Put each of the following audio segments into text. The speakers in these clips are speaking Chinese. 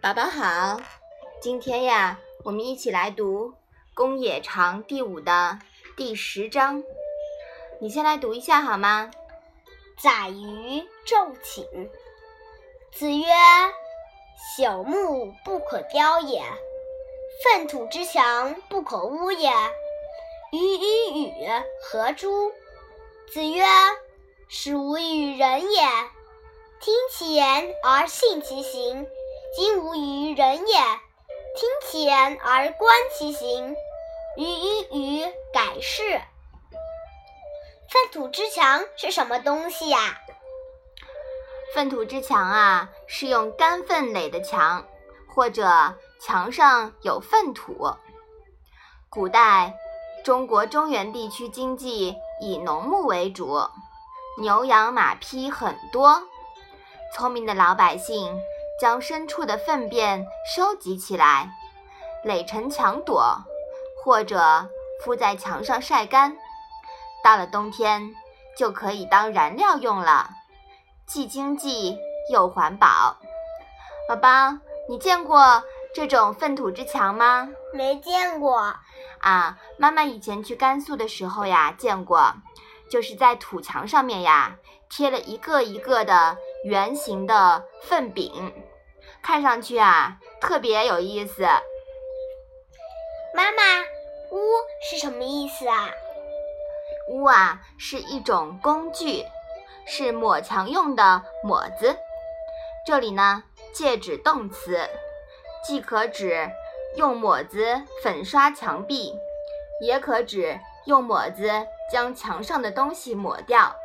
宝宝好，今天呀，我们一起来读《公冶长》第五的第十章。你先来读一下好吗？载于昼寝。子曰：“朽木不可雕也，粪土之墙不可污也。予与与何诸？”子曰：“使吾与人也，听其言而信其行。”今无于人也，听其言而观其行，予与与改是。粪土之墙是什么东西呀？粪土之墙啊，是用干粪垒的墙，或者墙上有粪土。古代中国中原地区经济以农牧为主，牛羊马匹很多，聪明的老百姓。将牲畜的粪便收集起来，垒成墙垛，或者敷在墙上晒干。到了冬天，就可以当燃料用了，既经济又环保。宝宝，你见过这种粪土之墙吗？没见过。啊，妈妈以前去甘肃的时候呀，见过，就是在土墙上面呀，贴了一个一个的圆形的粪饼。看上去啊，特别有意思。妈妈，污是什么意思啊？污啊，是一种工具，是抹墙用的抹子。这里呢，借指动词，既可指用抹子粉刷墙壁，也可指用抹子将墙上的东西抹掉。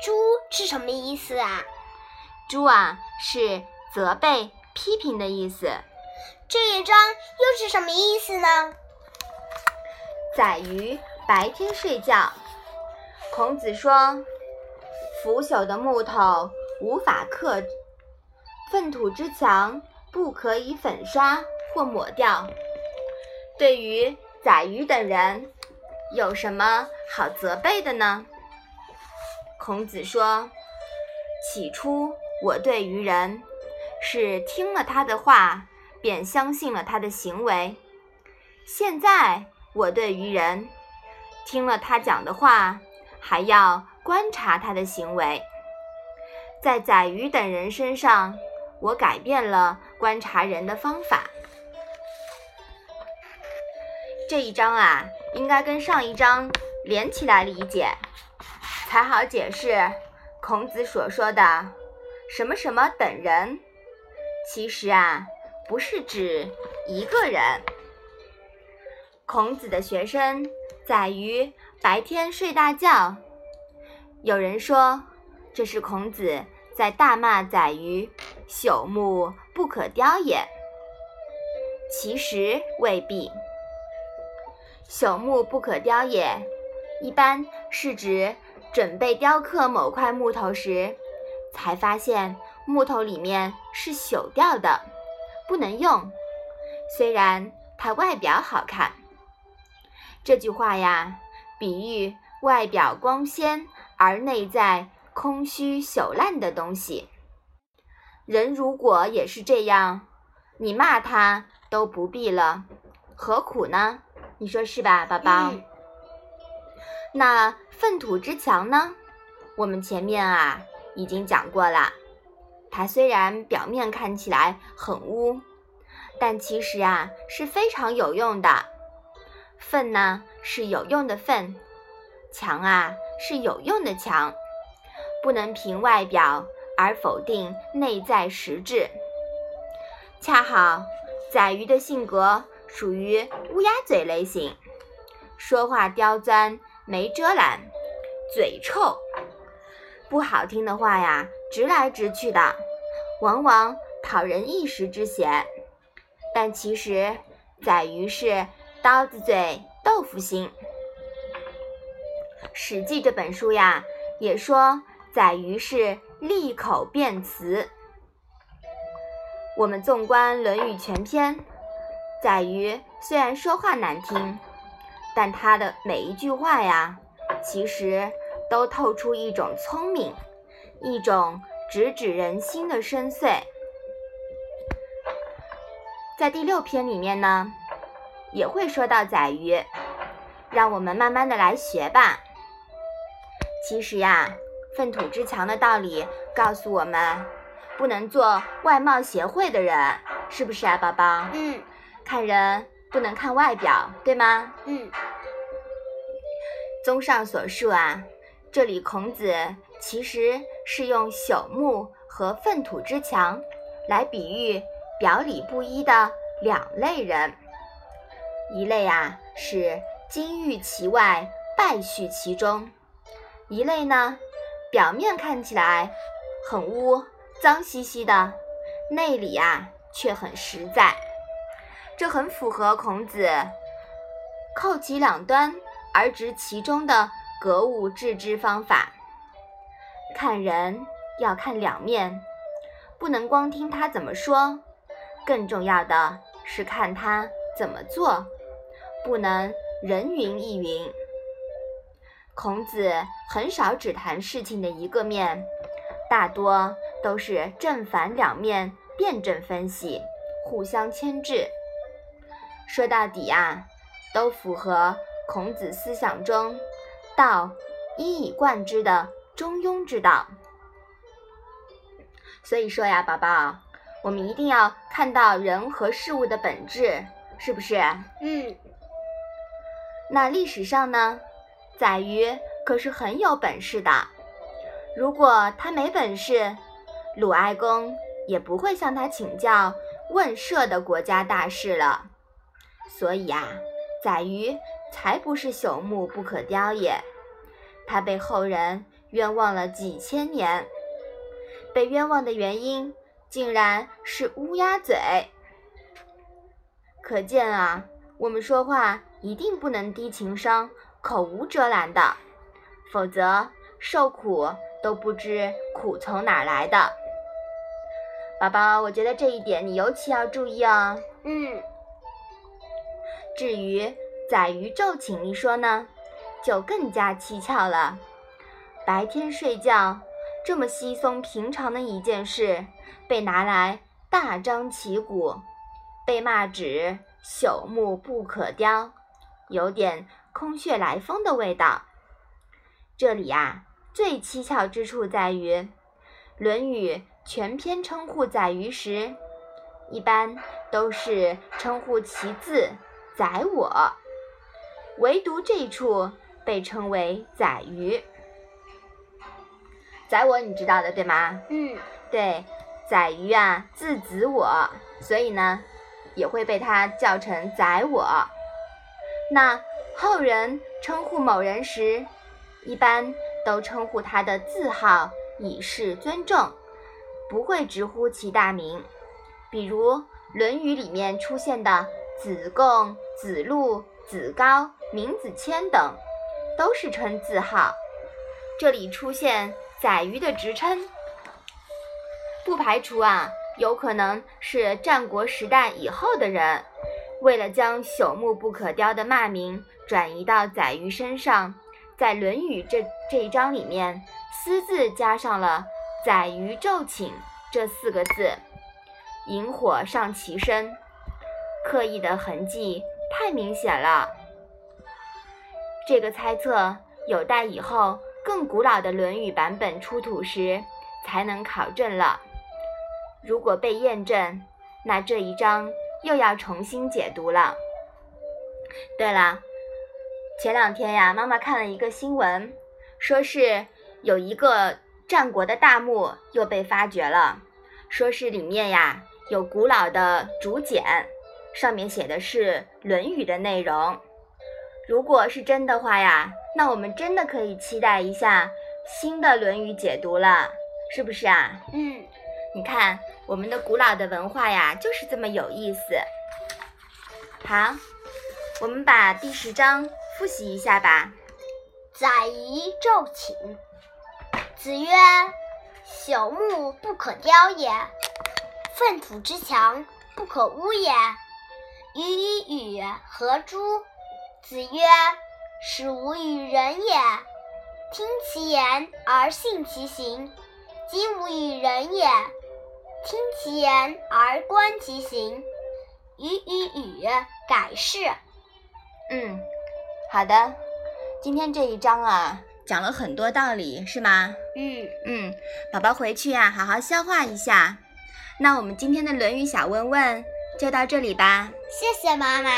猪是什么意思啊？猪啊，是责备。批评的意思，这一章又是什么意思呢？宰鱼白天睡觉。孔子说：“腐朽的木头无法刻，粪土之墙不可以粉刷或抹掉。”对于宰鱼等人，有什么好责备的呢？孔子说：“起初我对于人。”是听了他的话，便相信了他的行为。现在我对于人，听了他讲的话，还要观察他的行为。在宰予等人身上，我改变了观察人的方法。这一章啊，应该跟上一章连起来理解，才好解释孔子所说的什么什么等人。其实啊，不是指一个人。孔子的学生宰于白天睡大觉。有人说这是孔子在大骂宰于朽木不可雕也。其实未必。朽木不可雕也，一般是指准备雕刻某块木头时，才发现。木头里面是朽掉的，不能用。虽然它外表好看，这句话呀，比喻外表光鲜而内在空虚朽烂的东西。人如果也是这样，你骂他都不必了，何苦呢？你说是吧，宝宝？那粪土之墙呢？我们前面啊已经讲过了。它虽然表面看起来很污，但其实啊是非常有用的。粪呢是有用的粪，墙啊是有用的墙，不能凭外表而否定内在实质。恰好宰鱼的性格属于乌鸦嘴类型，说话刁钻没遮拦，嘴臭，不好听的话呀。直来直去的，往往讨人一时之嫌。但其实，宰鱼是刀子嘴豆腐心。《史记》这本书呀，也说宰鱼是利口辩辞。我们纵观《论语》全篇，宰鱼虽然说话难听，但他的每一句话呀，其实都透出一种聪明。一种直指人心的深邃。在第六篇里面呢，也会说到宰鱼，让我们慢慢的来学吧。其实呀，粪土之强的道理告诉我们，不能做外貌协会的人，是不是啊，宝宝？嗯看人不能看外表，对吗？嗯综上所述啊，这里孔子其实是用朽木和粪土之墙来比喻表里不一的两类人。一类啊是金玉其外，败絮其中；一类呢，表面看起来很污、脏兮兮的，内里啊却很实在。这很符合孔子“叩其两端而执其中”的格物致知方法。看人要看两面，不能光听他怎么说，更重要的是看他怎么做，不能人云亦云。孔子很少只谈事情的一个面，大多都是正反两面辩证分析，互相牵制。说到底啊，都符合孔子思想中“道一以贯之”的中庸之道。所以说呀，宝宝，我们一定要看到人和事物的本质，是不是？嗯那历史上呢，宰予可是很有本事的。如果他没本事，鲁哀公也不会向他请教问社的国家大事了。所以啊，宰予才不是朽木不可雕也，他被后人冤枉了几千年。被冤枉的原因竟然是乌鸦嘴。可见啊，我们说话一定不能低情商、口无遮拦的，否则受苦都不知苦从哪儿来的。宝宝，我觉得这一点你尤其要注意哦。嗯至于“宰鱼昼寝”一说呢，就更加蹊跷了。白天睡觉这么稀松平常的一件事，被拿来大张旗鼓，被骂指朽木不可雕，有点空穴来风的味道。这里呀、最蹊跷之处在于，《论语》全篇称呼宰鱼时，一般都是称呼其字“宰我”，唯独这处被称为“宰鱼”。宰我你知道的对吗？嗯对，宰鱼啊，字子我，所以呢，也会被他叫成宰我。那后人称呼某人时，一般都称呼他的字号，以示尊重，不会直呼其大名。比如《论语》里面出现的子贡、子路、子高、闵子骞等，都是称字号。这里出现宰鱼的职称，不排除啊，有可能是战国时代以后的人，为了将朽木不可雕的骂名转移到宰鱼身上，在《论语》这这一章里面私自加上了“宰鱼昼寝”这四个字，引火上其身，刻意的痕迹太明显了。这个猜测有待以后更古老的《论语》版本出土时才能考证了。如果被验证，那这一章又要重新解读了。对了，前两天呀，妈妈看了一个新闻，说是有一个战国的大墓又被发掘了，说是里面呀有古老的竹简，上面写的是《论语》的内容。如果是真的话呀，那我们真的可以期待一下新的《论语》解读了，是不是啊？嗯你看，我们的古老的文化呀，就是这么有意思。好，我们把第十章复习一下吧。宰夷昼寝。子曰：“朽木不可雕也，粪土之强不可污也。予以与何诸？”子曰：“使无与人也，听其言而信其行。今无与人也，听其言而观其行。改是。嗯，好的。今天这一章啊，讲了很多道理，是吗？嗯嗯，宝宝回去呀，好好消化一下。那我们今天的《论语》小问问就到这里吧。谢谢妈妈。